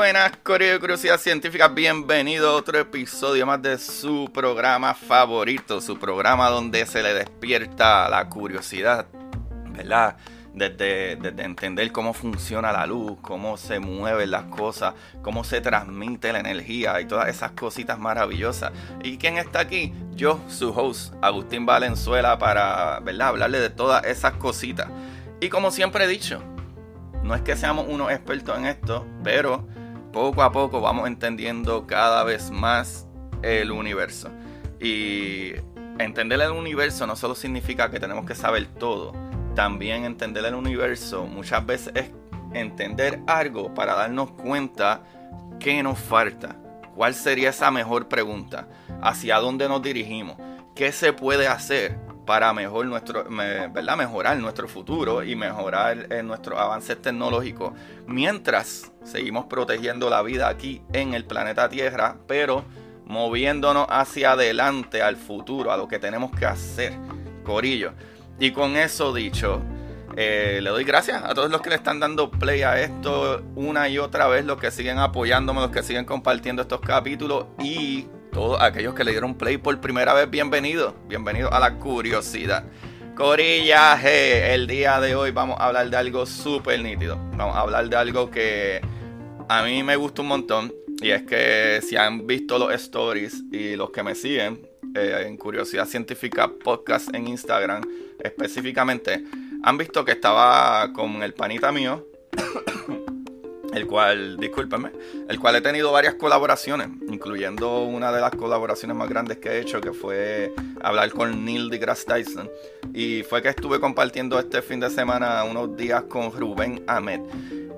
Buenas, Curiosidad Científica, bienvenido a otro episodio más de su programa favorito, su programa donde se le despierta la curiosidad, ¿verdad? Desde, desde, entender cómo funciona la luz, cómo se mueven las cosas, cómo se transmite la energía y todas esas cositas maravillosas. ¿Y quién está aquí? Yo, su host, Agustín Valenzuela, para ¿verdad? hablarle de todas esas cositas. Y como siempre he dicho, no es que seamos unos expertos en esto, pero poco a poco vamos entendiendo cada vez más el universo. Y entender el universo no solo significa que tenemos que saber todo, también entender el universo muchas veces es entender algo para darnos cuenta qué nos falta, cuál sería esa mejor pregunta, hacia dónde nos dirigimos, qué se puede hacer para mejor nuestro, ¿verdad? mejorar nuestro futuro y mejorar eh, nuestros avances tecnológicos mientras seguimos protegiendo la vida aquí en el planeta Tierra, pero moviéndonos hacia adelante al futuro, a lo que tenemos que hacer, Corillo. Y con eso dicho, eh, le doy gracias a todos los que le están dando play a esto una y otra vez, los que siguen apoyándome, los que siguen compartiendo estos capítulos y todos aquellos que le dieron play por primera vez, bienvenidos, bienvenidos a la curiosidad. Corillaje, el día de hoy vamos a hablar de algo súper nítido. Vamos a hablar de algo que a mí me gusta un montón. Y es que si han visto los stories y los que me siguen eh, en Curiosidad Científica Podcast en Instagram específicamente, han visto que estaba con el panita mío el cual, discúlpenme, el cual he tenido varias colaboraciones, incluyendo una de las colaboraciones más grandes que he hecho, que fue hablar con Neil deGrasse Tyson. Y fue que estuve compartiendo este fin de semana unos días con Rubén Ahmed.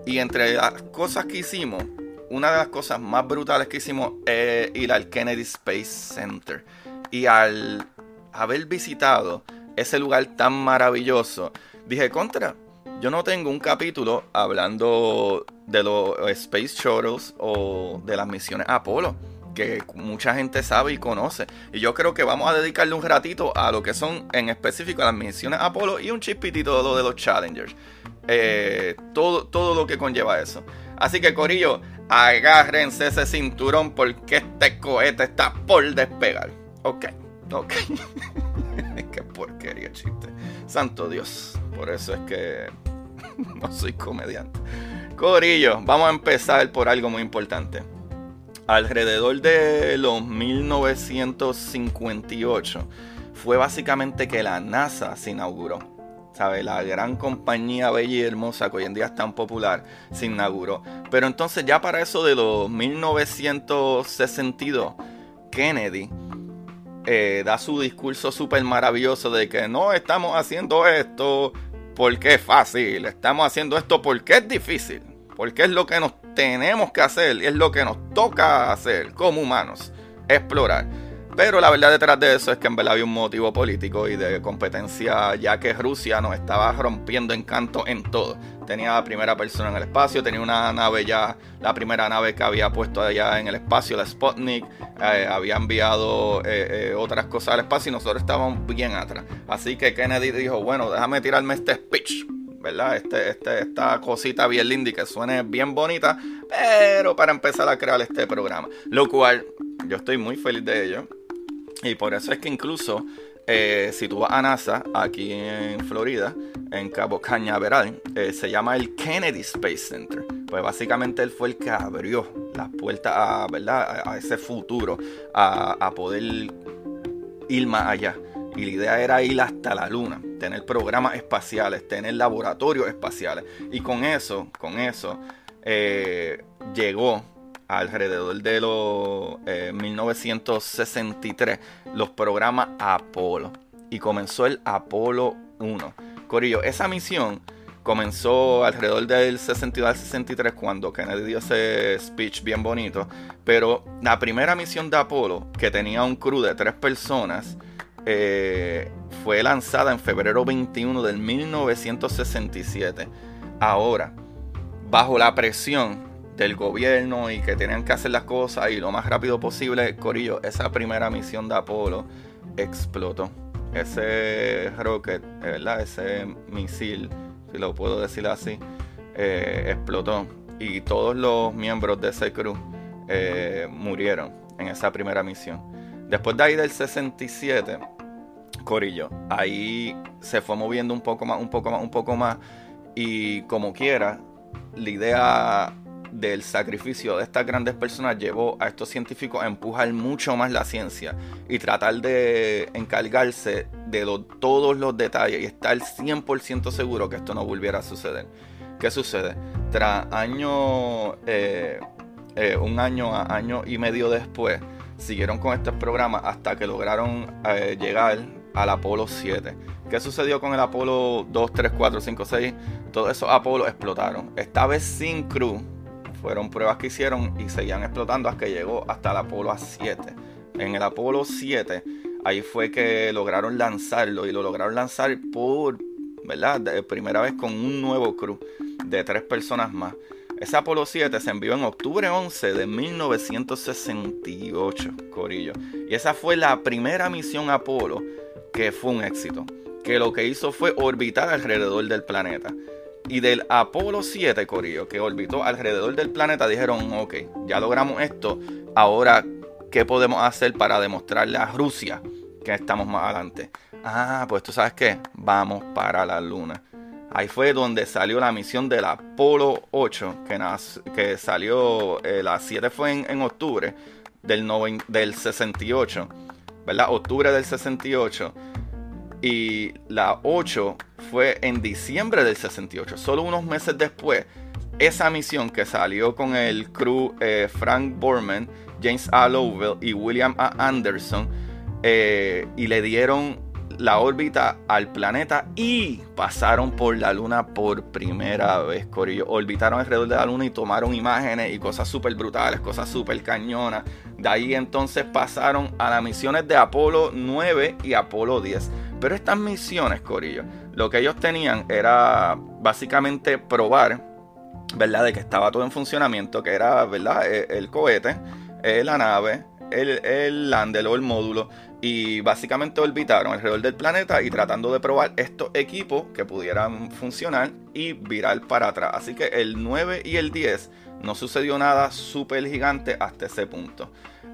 Y entre las cosas que hicimos, una de las cosas más brutales que hicimos es ir al Kennedy Space Center. Y al haber visitado ese lugar tan maravilloso, dije, contra, yo no tengo un capítulo hablando de los Space Shuttles o de las misiones Apolo, que mucha gente sabe y conoce. Y yo creo que vamos a dedicarle un ratito a lo que son en específico las misiones Apolo y un chispitito de lo de los Challengers. Eh, todo, todo lo que conlleva eso. Así que Corillo, agárrense ese cinturón porque este cohete está por despegar. Ok, ok. Qué porquería chiste. Santo Dios. Por eso es que no soy comediante. Corillo, vamos a empezar por algo muy importante. Alrededor de los 1958 fue básicamente que la NASA se inauguró. ¿Sabe? La gran compañía bella y hermosa que hoy en día es tan popular se inauguró. Pero entonces ya para eso de los 1962, Kennedy eh, da su discurso súper maravilloso de que no estamos haciendo esto porque es fácil, estamos haciendo esto porque es difícil, porque es lo que nos tenemos que hacer y es lo que nos toca hacer como humanos, explorar. Pero la verdad detrás de eso es que en verdad había un motivo político y de competencia, ya que Rusia nos estaba rompiendo encanto en todo. Tenía la primera persona en el espacio, tenía una nave ya, la primera nave que había puesto allá en el espacio, la Sputnik, eh, había enviado eh, eh, otras cosas al espacio y nosotros estábamos bien atrás. Así que Kennedy dijo, bueno, déjame tirarme este speech. ¿Verdad? Este, este, esta cosita bien linda y que suene bien bonita, pero para empezar a crear este programa. Lo cual yo estoy muy feliz de ello. Y por eso es que incluso eh, si tú vas a NASA, aquí en Florida, en Cabo Cañaveral, eh, se llama el Kennedy Space Center. Pues básicamente él fue el que abrió las puertas a, ¿verdad? a ese futuro, a, poder ir más allá Y la idea era ir hasta la luna, tener programas espaciales, tener laboratorios espaciales. Y con eso, con eso, eh, llegó alrededor de los 1963 los programas Apolo. Y comenzó el Apolo 1. Corillo, esa misión comenzó alrededor del 62 al 63 cuando Kennedy dio ese speech bien bonito. Pero la primera misión de Apolo, que tenía un crew de tres personas, eh, fue lanzada en febrero 21 del 1967. Ahora, bajo la presión del gobierno y que tenían que hacer las cosas y lo más rápido posible, Corillo, esa primera misión de Apolo explotó. Ese rocket, ¿verdad? Ese misil si lo puedo decir así, eh, explotó y todos los miembros de ese crew eh, murieron en esa primera misión. Después de ahí del 67, Corillo, ahí se fue moviendo un poco más, un poco más, un poco más y como quiera, la idea del sacrificio de estas grandes personas llevó a estos científicos a empujar mucho más la ciencia y tratar de encargarse de todos los detalles y estar 100% seguro que esto no volviera a suceder. ¿Qué sucede? Tras año, eh, eh, un año año y medio después, siguieron con estos programas hasta que lograron eh, llegar al Apolo 7. ¿Qué sucedió con el Apolo 2, 3, 4, 5, 6? Todos esos Apolos explotaron. Esta vez sin crew, fueron pruebas que hicieron y seguían explotando hasta que llegó hasta el Apolo 7. En el Apolo 7, ahí fue que lograron lanzarlo y lo lograron lanzar por, ¿verdad? De primera vez con un nuevo crew de tres personas más. Ese Apolo 7 se envió en octubre 11 de 1968, Corillo. Y esa fue la primera misión Apolo que fue un éxito. Que lo que hizo fue orbitar alrededor del planeta. Y del Apolo 7, Corillo, que orbitó alrededor del planeta, dijeron, ok, ya logramos esto, ahora, ¿qué podemos hacer para demostrarle a Rusia que estamos más adelante? Ah, pues tú sabes qué, vamos para la luna. Ahí fue donde salió la misión del Apolo 8, que, que salió, eh, la 7 fue en, octubre del, del 68, ¿verdad? Octubre del 68 y la 8 fue en diciembre del 68. Solo unos meses después, esa misión que salió con el crew eh, Frank Borman, James A. Lowell y William A. Anderson, eh, y le dieron la órbita al planeta y pasaron por la luna por primera vez, Corillo. Orbitaron alrededor de la luna y tomaron imágenes y cosas súper brutales, cosas súper cañonas. De ahí entonces pasaron a las misiones de Apolo 9 y Apolo 10. Pero estas misiones, Corillo, lo que ellos tenían era básicamente probar, ¿verdad? De que estaba todo en funcionamiento, que era, ¿verdad? E, el, cohete, eh, la nave, el, el lander o el módulo y básicamente orbitaron alrededor del planeta y tratando de probar estos equipos que pudieran funcionar y virar para atrás. Así que el 9 y el 10 no sucedió nada súper gigante hasta ese punto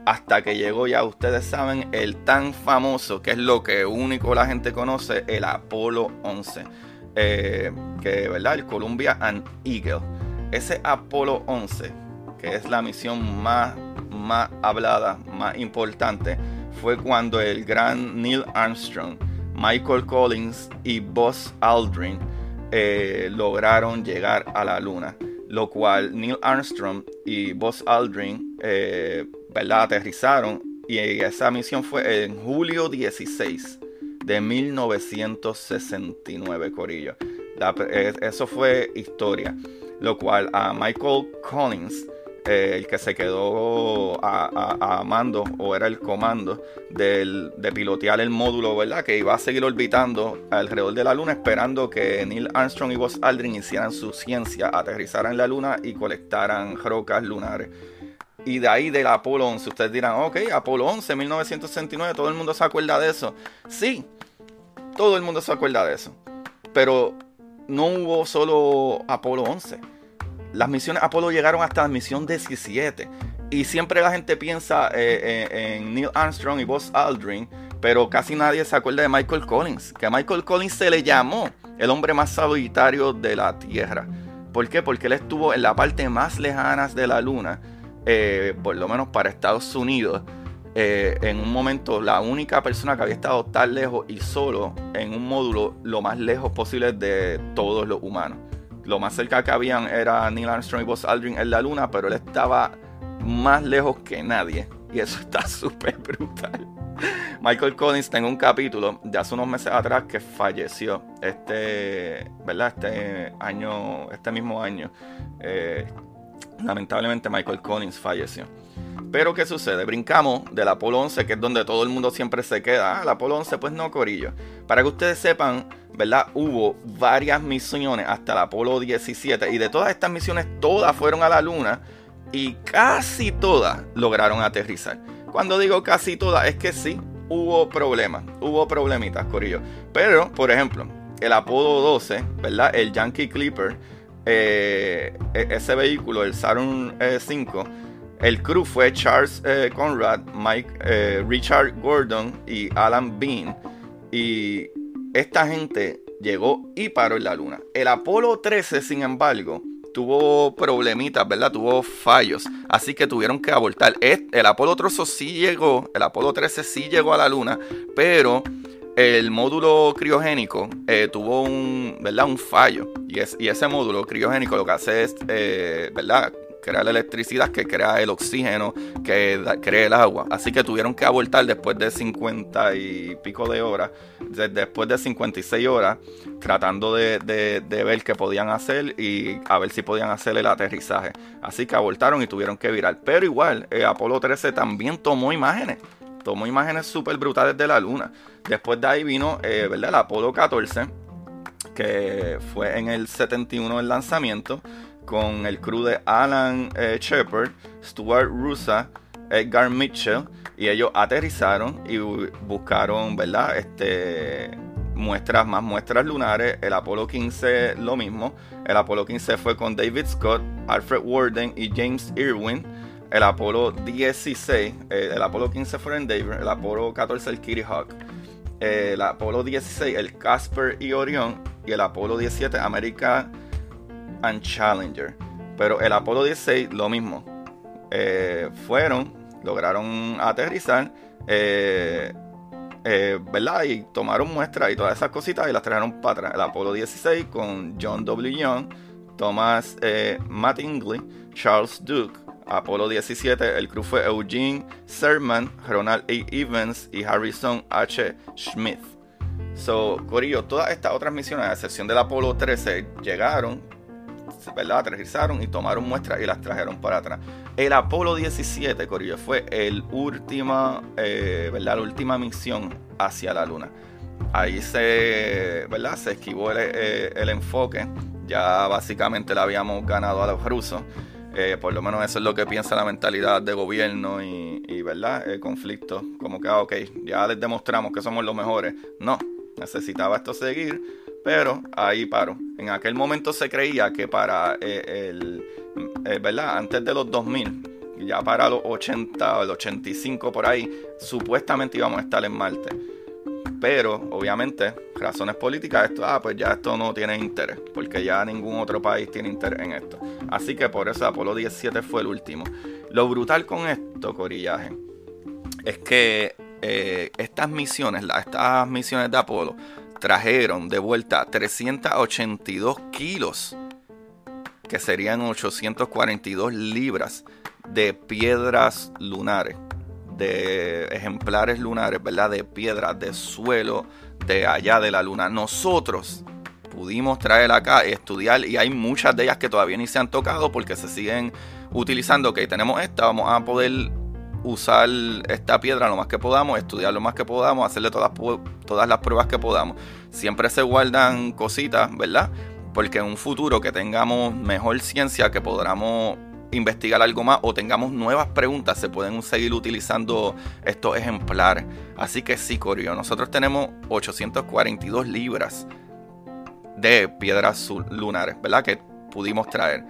hasta que llegó ya, ustedes saben, el tan famoso, que es lo que único la gente conoce, el Apolo 11. Eh, que, ¿verdad? El Columbia and Eagle. Ese Apolo 11, que es la misión más, más hablada, más importante, fue cuando el gran Neil Armstrong, Michael Collins y Buzz Aldrin eh, lograron llegar a la Luna. Lo cual Neil Armstrong y Buzz Aldrin eh, ¿verdad? Aterrizaron y esa misión fue en julio 16 de 1969, Corillo. eso fue historia. Lo cual a Michael Collins, eh, el que se quedó a, mando o era el comando de pilotear el módulo, ¿verdad? Que iba a seguir orbitando alrededor de la Luna, esperando que Neil Armstrong y Buzz Aldrin hicieran su ciencia, aterrizaran en la Luna y colectaran rocas lunares. Y de ahí del Apolo 11, ustedes dirán, ok, Apolo 11, 1969, todo el mundo se acuerda de eso. Sí, todo el mundo se acuerda de eso. Pero no hubo solo Apolo 11. Las misiones Apolo llegaron hasta la misión 17. Y siempre la gente piensa eh, eh, en Neil Armstrong y Buzz Aldrin, pero casi nadie se acuerda de Michael Collins. Que a Michael Collins se le llamó el hombre más solitario de la Tierra. ¿Por qué? Porque él estuvo en la parte más lejana de la Luna eh, por lo menos para Estados Unidos, en un momento la única persona que había estado tan lejos y solo en un módulo lo más lejos posible de todos los humanos. Lo más cerca que habían era Neil Armstrong y Buzz Aldrin en la luna, pero él estaba más lejos que nadie. Y eso está súper brutal. Michael Collins tengo un capítulo de hace unos meses atrás que falleció. Este, ¿verdad? Este año, este mismo año. Eh, lamentablemente Michael Collins falleció. Pero ¿qué sucede? Brincamos del Apolo 11, que es donde todo el mundo siempre se queda. Ah, el Apolo 11, pues no, Corillo. Para que ustedes sepan, ¿verdad? Hubo varias misiones hasta el Apolo 17. Y de todas estas misiones, todas fueron a la Luna. Y casi todas lograron aterrizar. Cuando digo casi todas, es que sí, hubo problemas. Hubo problemitas, Corillo. Pero, por ejemplo, el Apolo 12, ¿verdad? El Yankee Clipper. Eh, e-, ese vehículo, el Saturn 5 eh, el crew fue Charles eh, Conrad, Mike, eh, Richard Gordon y Alan Bean. Y esta gente llegó y paró en la luna. El Apolo 13, sin embargo, tuvo problemitas, ¿verdad? Tuvo fallos. Así que tuvieron que abortar. El Apolo 13 sí llegó, el Apolo 13 sí llegó a la luna, pero el módulo criogénico eh, tuvo un, ¿verdad? un fallo. Y, y, ese módulo criogénico lo que hace es, ¿verdad? Crea la electricidad, que crea el oxígeno, que crea el agua. Así que tuvieron que abortar después de 50 y pico de horas, después de 56 horas, tratando de, ver qué podían hacer y a ver si podían hacer el aterrizaje. Así que abortaron y tuvieron que virar. Pero igual, eh, Apolo 13 también tomó imágenes. Tomó imágenes súper brutales de la luna. Después de ahí vino, eh, ¿verdad? El Apolo 14, que fue en el 71 el lanzamiento con el crew de Alan eh, Shepard, Stuart Rusa, Edgar Mitchell, y ellos aterrizaron y buscaron, ¿verdad? Este, muestras, más muestras lunares. El Apolo 15 lo mismo. El Apolo 15 fue con David Scott, Alfred Warden y James Irwin. El Apolo 16, eh, el Apolo 15 fue en el Apolo 14 el Kitty Hawk. el Apolo 16 el Casper y Orion. Y el Apolo 17 América and Challenger. Pero el Apolo 16, lo mismo. Eh, fueron, lograron aterrizar, eh, eh, ¿verdad? Y tomaron muestras y todas esas cositas y las trajeron para atrás. El Apolo 16 con John W. Young, Thomas Mattingly, Charles Duke. Apolo 17, el crew fue Eugene Serman, Ronald A. Evans y Harrison H. Smith. So, Corillo, todas estas otras misiones, a excepción del Apolo 13, llegaron ¿verdad? Aterrizaron y tomaron muestras y las trajeron para atrás. El Apolo 17, Corillo, fue el última, eh, ¿verdad? La última misión hacia la Luna. Ahí se, ¿verdad? Se esquivó el, eh, enfoque. Ya básicamente la habíamos ganado a los rusos. Eh, por lo menos eso es lo que piensa la mentalidad de gobierno y, y ¿verdad? El conflicto. Como que, ah, ok, ya les demostramos que somos los mejores. No, necesitaba esto seguir pero ahí paro. En aquel momento se creía que para eh, el, eh, ¿verdad? Antes de los 2000, ya para los 80 o el 85 por ahí, supuestamente íbamos a estar en Marte. Pero, obviamente, razones políticas, esto, ah, pues ya esto no tiene interés, porque ya ningún otro país tiene interés en esto. Así que por eso Apolo 17 fue el último. Lo brutal con esto, Corillaje, es que eh, estas misiones, estas misiones de Apolo, trajeron de vuelta 382 kilos, que serían 842 libras de piedras lunares, de ejemplares lunares, ¿verdad? De piedras, de suelo, de allá de la luna. Nosotros pudimos traer acá, estudiar, y hay muchas de ellas que todavía ni se han tocado porque se siguen utilizando. Ok, tenemos esta, vamos a poder usar esta piedra lo más que podamos, estudiar lo más que podamos, hacerle todas, todas las pruebas que podamos. Siempre se guardan cositas, ¿verdad? Porque en un futuro que tengamos mejor ciencia, que podamos investigar algo más o tengamos nuevas preguntas, se pueden seguir utilizando estos ejemplares. Así que sí, Corio, nosotros tenemos 842 libras de piedras lunares, ¿verdad? Que pudimos traer.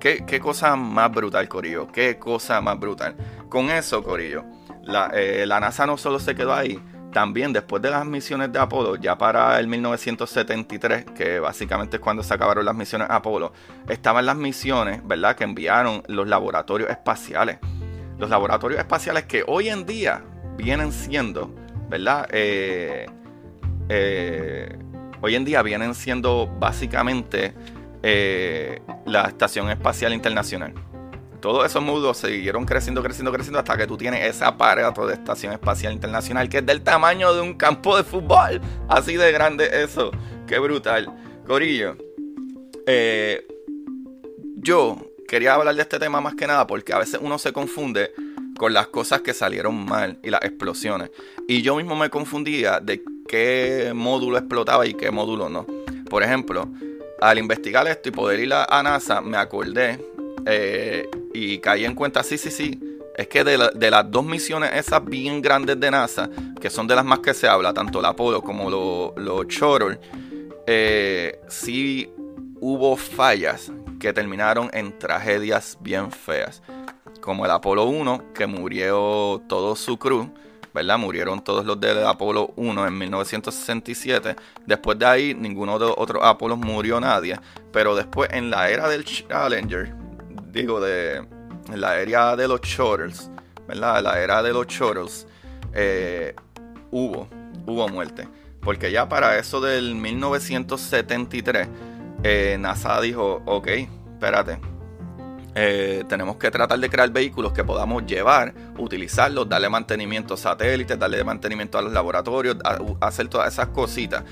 ¿Qué, cosa más brutal, Corillo. Qué cosa más brutal. Con eso, Corillo, la, eh, la, NASA no solo se quedó ahí, también después de las misiones de Apolo, ya para el 1973, que básicamente es cuando se acabaron las misiones Apolo, estaban las misiones, ¿verdad?, que enviaron los laboratorios espaciales. los laboratorios espaciales que hoy en día vienen siendo, ¿verdad? Eh, eh, hoy en día vienen siendo básicamente eh, la Estación Espacial Internacional. Todos esos módulos siguieron creciendo, creciendo, creciendo hasta que tú tienes ese aparato de Estación Espacial Internacional que es del tamaño de un campo de fútbol. Así de grande eso. Qué brutal. Corillo. yo quería hablar de este tema más que nada porque a veces uno se confunde con las cosas que salieron mal y las explosiones. Y yo mismo me confundía de qué módulo explotaba y qué módulo no. Por ejemplo, al investigar esto y poder ir a, NASA, me acordé eh, y caí en cuenta, sí, sí, sí, es que de, las dos misiones esas bien grandes de NASA, que son de las más que se habla, tanto la Apollo como los lo Shuttle, eh, sí hubo fallas que terminaron en tragedias bien feas. Como el Apolo 1, que murió todo su crew, ¿verdad? Murieron todos los del Apolo 1 en 1967. Después de ahí, ninguno de los otros Apolos murió nadie. Pero después, en la era del Challenger, digo, de la era de los Shuttles, ¿verdad? La era de los Shuttles, eh, hubo, hubo muerte. Porque ya para eso del 1973 eh, NASA dijo, ok, espérate, eh, tenemos que tratar de crear vehículos que podamos llevar, utilizarlos, darle mantenimiento a satélites, darle mantenimiento a los laboratorios, hacer todas esas cositas.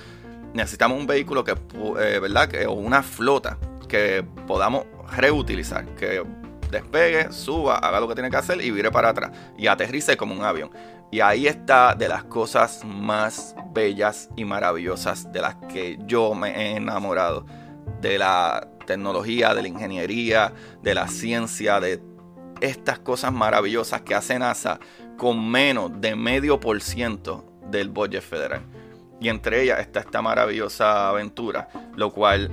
Necesitamos un vehículo que, eh, ¿verdad? O una flota que podamos reutilizar, que despegue, suba, haga lo que tiene que hacer y vire para atrás y aterrice como un avión. Y ahí está de las cosas más bellas y maravillosas de las que yo me he enamorado de la tecnología, de la ingeniería, de la ciencia, de estas cosas maravillosas que hace NASA con menos de medio por ciento del budget federal. Y entre ellas está esta maravillosa aventura, lo cual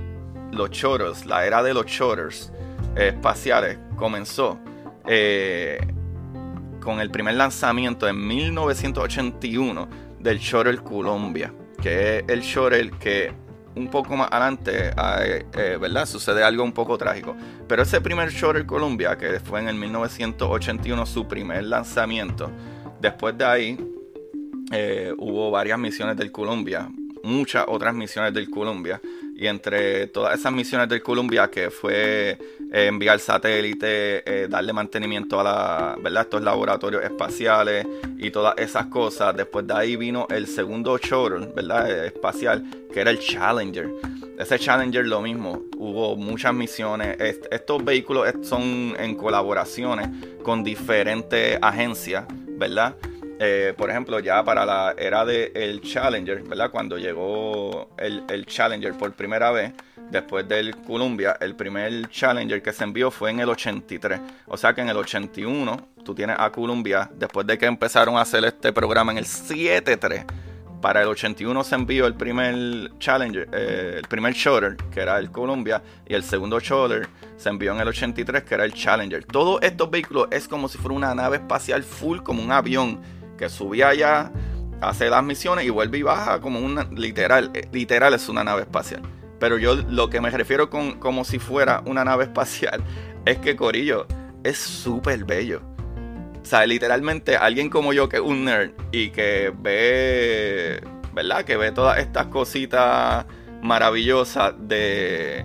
los Chorros, la era de los Chorros espaciales, comenzó eh, con el primer lanzamiento en 1981 del Shuttle Columbia, que es el shuttle que un poco más adelante, eh, ¿verdad? Sucede algo un poco trágico. Pero ese primer Shuttle Columbia, que fue en el 1981 su primer lanzamiento, después de ahí eh, hubo varias misiones del Columbia, muchas otras misiones del Columbia. Y entre todas esas misiones del Columbia, que fue eh, enviar satélites, eh, darle mantenimiento a la, ¿verdad? estos laboratorios espaciales y todas esas cosas, después de ahí vino el segundo shuttle ¿verdad? Eh, espacial, que era el Challenger. Ese Challenger lo mismo, hubo muchas misiones. estos vehículos son en colaboraciones con diferentes agencias, ¿verdad? Eh, por ejemplo, ya para la era del el Challenger, ¿verdad? Cuando llegó el, Challenger por primera vez, después del Columbia, el primer Challenger que se envió fue en el 83. O sea que en el 81 tú tienes a Columbia, después de que empezaron a hacer este programa en el 73. Para el 81 se envió el primer Challenger, eh, el primer Shuttle, que era el Columbia, y el segundo Shuttle se envió en el 83, que era el Challenger. Todos estos vehículos es como si fuera una nave espacial full, como un avión que subía allá, hace las misiones y vuelve y baja como una literal, eh, literal es una nave espacial. Pero yo lo que me refiero con como si fuera una nave espacial es que Corillo es súper bello. O sea, literalmente alguien como yo que es un nerd y que ve, ¿verdad? Que ve todas estas cositas maravillosas de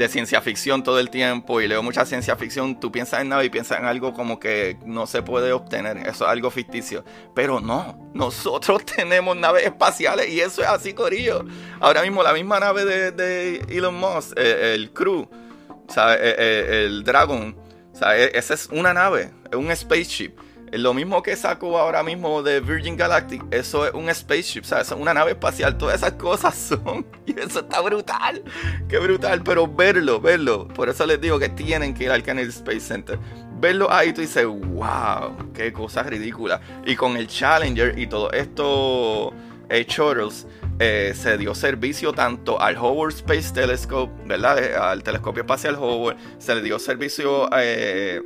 de ciencia ficción todo el tiempo y leo mucha ciencia ficción, tú piensas en nave y piensas en algo como que no se puede obtener, eso es algo ficticio. Pero no, nosotros tenemos naves espaciales y eso es así, Corillo. Ahora mismo la misma nave de, Elon Musk, eh, el Crew. Eh, eh, el Dragon, ¿sabes? esa es una nave, es un spaceship. Lo mismo que sacó ahora mismo de Virgin Galactic, eso es un spaceship, ¿sabes? Es una nave espacial, todas esas cosas son. Y eso está brutal, qué brutal, pero verlo, verlo. Por eso les digo que tienen que ir al Kennedy Space Center. Verlo ahí, tú dices, wow, qué cosa ridícula. Y con el Challenger y todo esto, eh, Shuttles, eh, se dio servicio tanto al Hubble Space Telescope, ¿verdad? Eh, al telescopio espacial Hubble, se le dio servicio eh,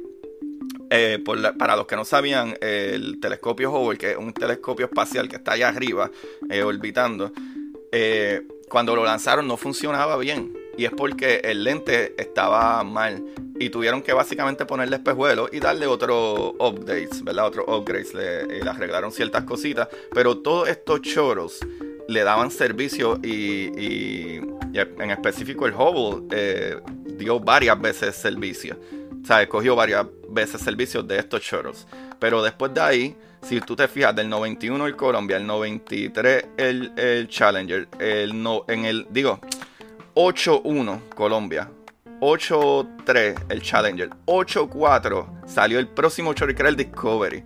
eh, para los que no sabían, el telescopio Hubble, que es un telescopio espacial que está allá arriba, eh, orbitando, eh, cuando lo lanzaron no funcionaba bien. Y es porque el lente estaba mal. y tuvieron que básicamente ponerle espejuelos y darle otros updates, ¿verdad? Otros upgrades, le, le, arreglaron ciertas cositas, pero todos estos choros le daban servicio y, y, en específico el Hubble dio varias veces servicio, o sea, escogió varias veces servicio de estos choros, pero después de ahí, si tú te fijas, del 91 el Colombia, el 93 el, el Challenger, el no, en el, digo, 8-1 Colombia, 8-3 el Challenger, 8-4 salió el próximo chorro que era el Discovery.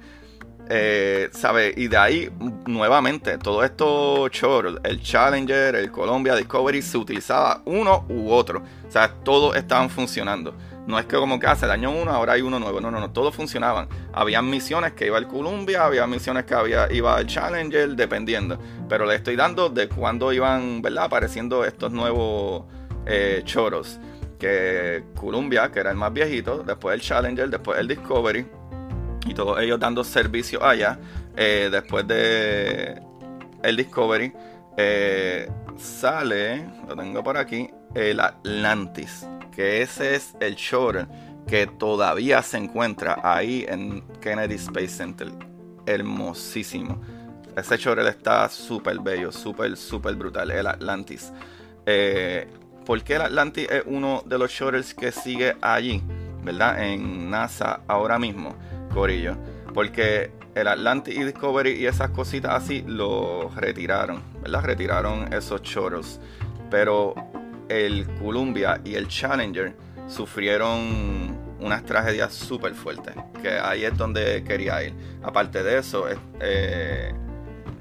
Eh, ¿Sabe? Y de ahí, nuevamente, todo esto chorros, el Challenger, el Colombia Discovery, se utilizaba uno u otro. O sea, todos estaban funcionando. No es que como que hace el año uno, ahora hay uno nuevo. No, no, no, todos funcionaban. Había misiones que iba el Columbia, había misiones que había, iba el Challenger, dependiendo. Pero le estoy dando de cuándo iban, ¿verdad? Apareciendo estos nuevos eh, choros que Columbia, que era el más viejito, después el Challenger, después el Discovery, y todos ellos dando servicio allá. Eh, después de el Discovery, eh, sale, lo tengo por aquí, el Atlantis, que ese es el shore que todavía se encuentra ahí en Kennedy Space Center. Hermosísimo. Ese shore está súper bello, súper, súper brutal, el Atlantis. Eh, ¿Por qué el Atlantis es uno de los shuttles que sigue allí, ¿verdad? En NASA ahora mismo, Corillo. Porque el Atlantis y Discovery y esas cositas así lo retiraron, ¿verdad? Retiraron esos shuttles. Pero el Columbia y el Challenger sufrieron unas tragedias súper fuertes. Que ahí es donde quería ir. Aparte de eso, eh,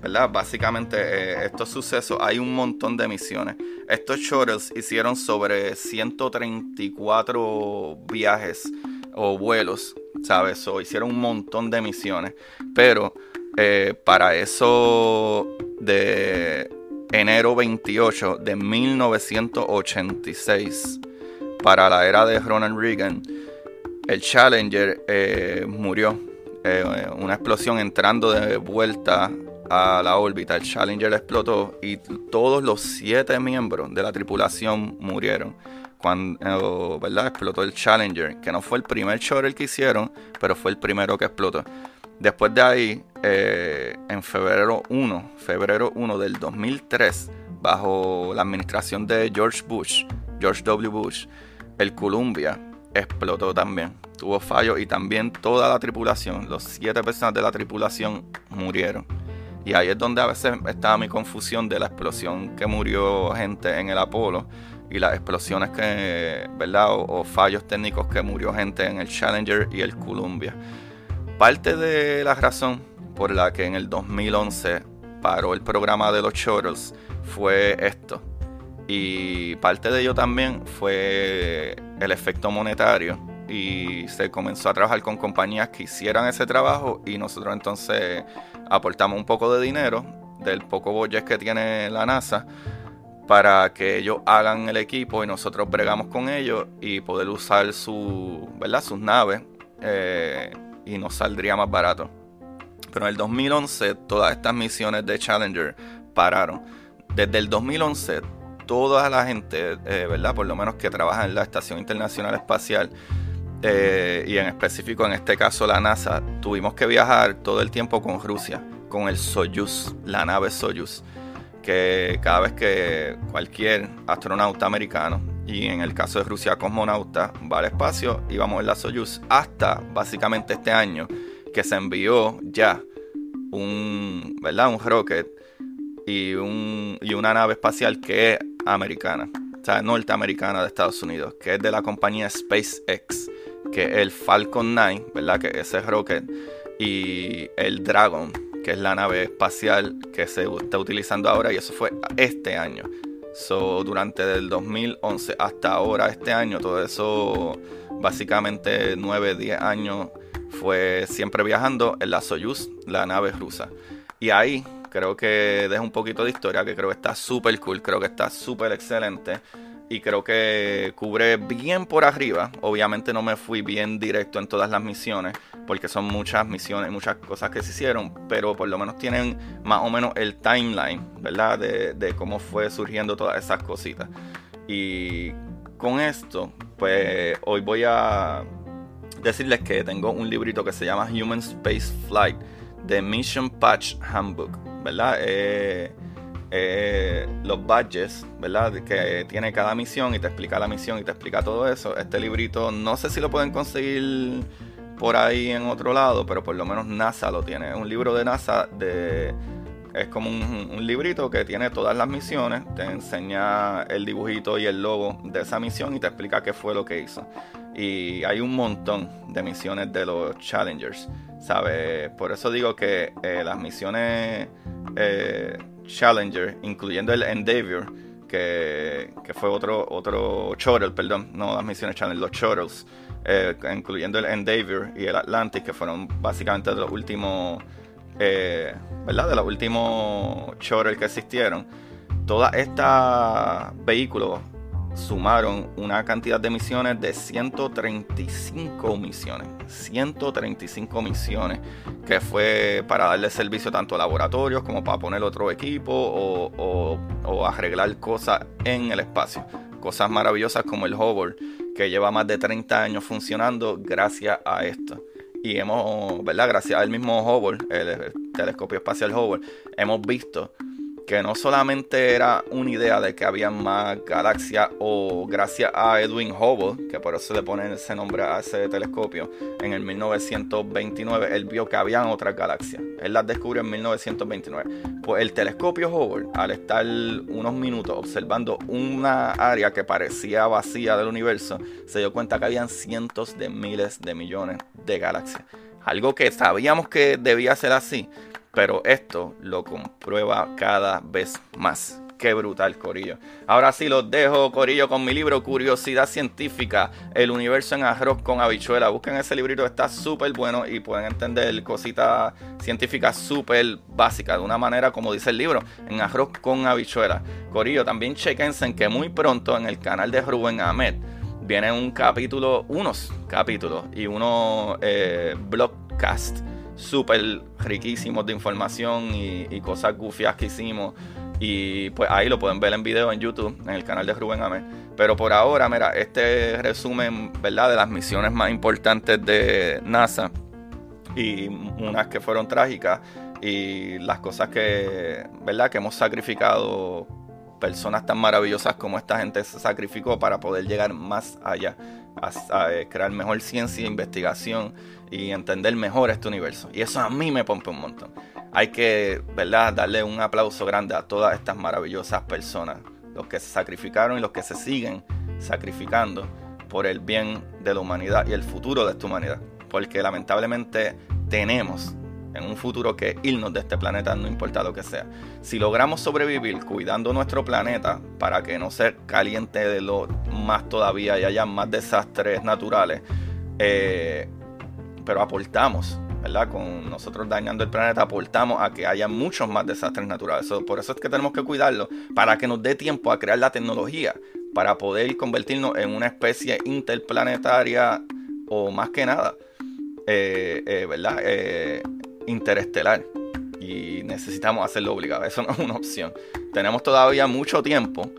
¿verdad? Básicamente eh, estos sucesos, hay un montón de misiones. Estos shuttles hicieron sobre 134 viajes o vuelos, ¿sabes? Hicieron un montón de misiones. Pero eh, para eso de enero 28 de 1986, para la era de Ronald Reagan, el Challenger eh, murió. una explosión entrando de vuelta a la órbita, el Challenger explotó y todos los siete miembros de la tripulación murieron cuando ¿verdad? explotó el Challenger, que no fue el primer shuttle que hicieron, pero fue el primero que explotó. Después de ahí, eh, en febrero 1, febrero 1 del 2003, bajo la administración de George Bush, George W. Bush, el Columbia explotó también. Tuvo fallos y también toda la tripulación, los siete personas de la tripulación murieron. Y ahí es donde a veces estaba mi confusión de la explosión que murió gente en el Apolo y las explosiones que, ¿verdad? O, fallos técnicos que murió gente en el Challenger y el Columbia. Parte de la razón por la que en el 2011 paró el programa de los Shuttles fue esto. Y parte de ello también fue el efecto monetario. Y se comenzó a trabajar con compañías que hicieran ese trabajo y nosotros entonces aportamos un poco de dinero del poco budget que tiene la NASA para que ellos hagan el equipo y nosotros bregamos con ellos y poder usar su, ¿verdad? sus naves eh, y nos saldría más barato. Pero en el 2011 todas estas misiones de Challenger pararon. Desde el 2011 toda la gente, eh, ¿verdad? Por lo menos que trabaja en la Estación Internacional Espacial, eh, y en específico en este caso la NASA, tuvimos que viajar todo el tiempo con Rusia, con el Soyuz, la nave Soyuz, que cada vez que cualquier astronauta americano, y en el caso de Rusia cosmonauta, va al espacio, íbamos en la Soyuz hasta básicamente este año que se envió ya un, ¿verdad? un rocket y, un, y una nave espacial que es americana, o sea, norteamericana de Estados Unidos, que es de la compañía SpaceX que el Falcon 9, ¿verdad? Que ese rocket, y el Dragon, que es la nave espacial que se está utilizando ahora, y eso fue este año. So, durante el 2011 hasta ahora, este año, todo eso, básicamente 9, 10 años, fue siempre viajando en la Soyuz, la nave rusa. Y ahí creo que deja un poquito de historia, que creo que está súper cool, creo que está súper excelente y creo que cubre bien por arriba. Obviamente no me fui bien directo en todas las misiones, porque son muchas misiones, muchas cosas que se hicieron, pero por lo menos tienen más o menos el timeline, ¿verdad? De, cómo fue surgiendo todas esas cositas. Y con esto pues hoy voy a decirles que tengo un librito que se llama Human Space Flight, The Mission Patch Handbook, ¿verdad? Eh, eh, los badges, ¿verdad? Que tiene cada misión y te explica la misión y te explica todo eso. Este librito no sé si lo pueden conseguir por ahí en otro lado, pero por lo menos NASA lo tiene. Un libro de NASA de... Es como un, librito que tiene todas las misiones, te enseña el dibujito y el logo de esa misión y te explica qué fue lo que hizo. Y hay un montón de misiones de los Challengers, ¿sabes? Por eso digo que eh, las misiones eh, Challenger, incluyendo el Endeavour, que, fue otro, otro perdón, no las misiones Challenger, los shuttles, eh, incluyendo el Endeavour y el Atlantic, que fueron básicamente de los últimos, eh, ¿verdad? De los últimos shuttles que existieron. Todos estos vehículos sumaron una cantidad de misiones de 135 misiones. 135 misiones que fue para darle servicio tanto a laboratorios como para poner otro equipo o, arreglar cosas en el espacio. Cosas maravillosas como el Hubble, que lleva más de 30 años funcionando gracias a esto. Y hemos, ¿verdad? Gracias al mismo Hubble, el telescopio espacial Hubble, hemos visto que no solamente era una idea de que había más galaxias o gracias a Edwin Hubble, que por eso le ponen ese nombre a ese telescopio, en el 1929 él vio que habían otras galaxias. Él las descubrió en 1929. Pues el telescopio Hubble, al estar unos minutos observando una área que parecía vacía del universo, se dio cuenta que habían cientos de miles de millones de galaxias. Algo que sabíamos que debía ser así, pero esto lo comprueba cada vez más. Qué brutal, Corillo. Ahora sí los dejo, Corillo, con mi libro Curiosidad Científica, El Universo en Arroz con Habichuela. Busquen ese librito, está súper bueno y pueden entender cositas científicas súper básicas, de una manera como dice el libro, en arroz con habichuela. Corillo, también chequense en que muy pronto en el canal de Rubén Ahmed viene un capítulo, unos capítulos y unos eh, blogcasts súper riquísimos de información y, cosas gufias que hicimos. Y pues ahí lo pueden ver en video en YouTube, en el canal de Rubén Amé. Pero por ahora, mira, este resumen, ¿verdad? De las misiones más importantes de NASA y unas que fueron trágicas y las cosas que, ¿verdad? Que hemos sacrificado personas tan maravillosas como esta gente se sacrificó para poder llegar más allá, a, eh, crear mejor ciencia e investigación y entender mejor este universo. Y eso a mí me pompe un montón. Hay que, ¿verdad?, darle un aplauso grande a todas estas maravillosas personas, los que se sacrificaron y los que se siguen sacrificando por el bien de la humanidad y el futuro de esta humanidad. Porque lamentablemente tenemos en un futuro que irnos de este planeta, no importa lo que sea. Si logramos sobrevivir cuidando nuestro planeta para que no se caliente de lo más todavía y haya más desastres naturales, eh, pero aportamos, ¿verdad? Con nosotros dañando el planeta, aportamos a que haya muchos más desastres naturales. por eso es que tenemos que cuidarlo, para que nos dé tiempo a crear la tecnología, para poder convertirnos en una especie interplanetaria o más que nada, eh, eh, ¿verdad? Eh, interestelar. Y necesitamos hacerlo obligado, eso no es una opción. Tenemos todavía mucho tiempo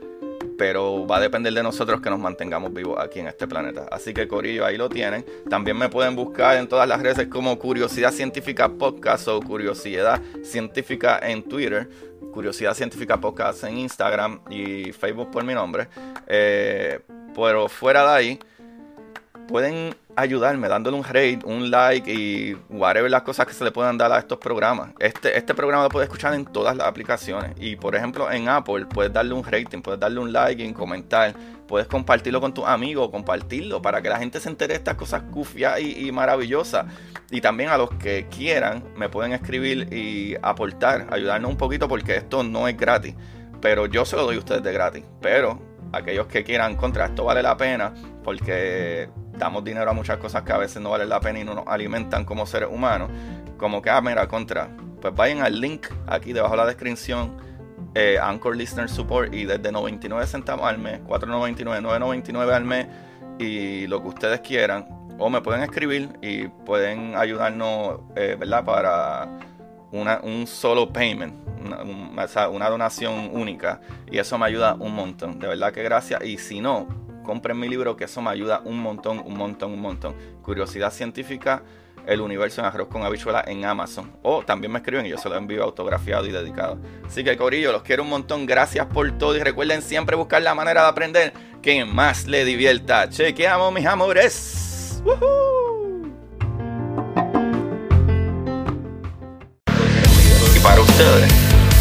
pero va a depender de nosotros que nos mantengamos vivos aquí en este planeta. Así que Corillo, ahí lo tienen. También me pueden buscar en todas las redes como Curiosidad Científica Podcast o Curiosidad Científica en Twitter. Curiosidad Científica Podcast en Instagram y Facebook por mi nombre. Eh, pero fuera de ahí, pueden ayudarme dándole un rate, un like y whatever las cosas que se le puedan dar a estos programas. Este, este programa lo puedes escuchar en todas las aplicaciones. Y por ejemplo, en Apple puedes darle un rating, puedes darle un like y comentar. Puedes compartirlo con tus amigos, compartirlo para que la gente se entere de estas cosas cufias y, maravillosas. Y también a los que quieran, me pueden escribir y aportar, ayudarnos un poquito porque esto no es gratis. Pero yo se lo doy a ustedes de gratis. Pero aquellos que quieran contra esto vale la pena porque damos dinero a muchas cosas que a veces no valen la pena y no nos alimentan como seres humanos. Como que, ah, mira, contra. Pues vayan al link aquí debajo de la descripción. Eh, Anchor Listener Support y desde 99 centavos al mes, 4.99, 9.99 al mes y lo que ustedes quieran. O me pueden escribir y pueden ayudarnos, eh, ¿verdad? Para una, un solo payment, una, donación única. Y eso me ayuda un montón. De verdad que gracias. Y si no, compren mi libro, que eso me ayuda un montón, un montón, un montón. Curiosidad científica, el universo en arroz con habichuela en Amazon. O también me escriben y yo se lo envío autografiado y dedicado. Así que Corillo, los quiero un montón. Gracias por todo. Y recuerden siempre buscar la manera de aprender que más le divierta. Chequeamos, mis amores. Y para ustedes,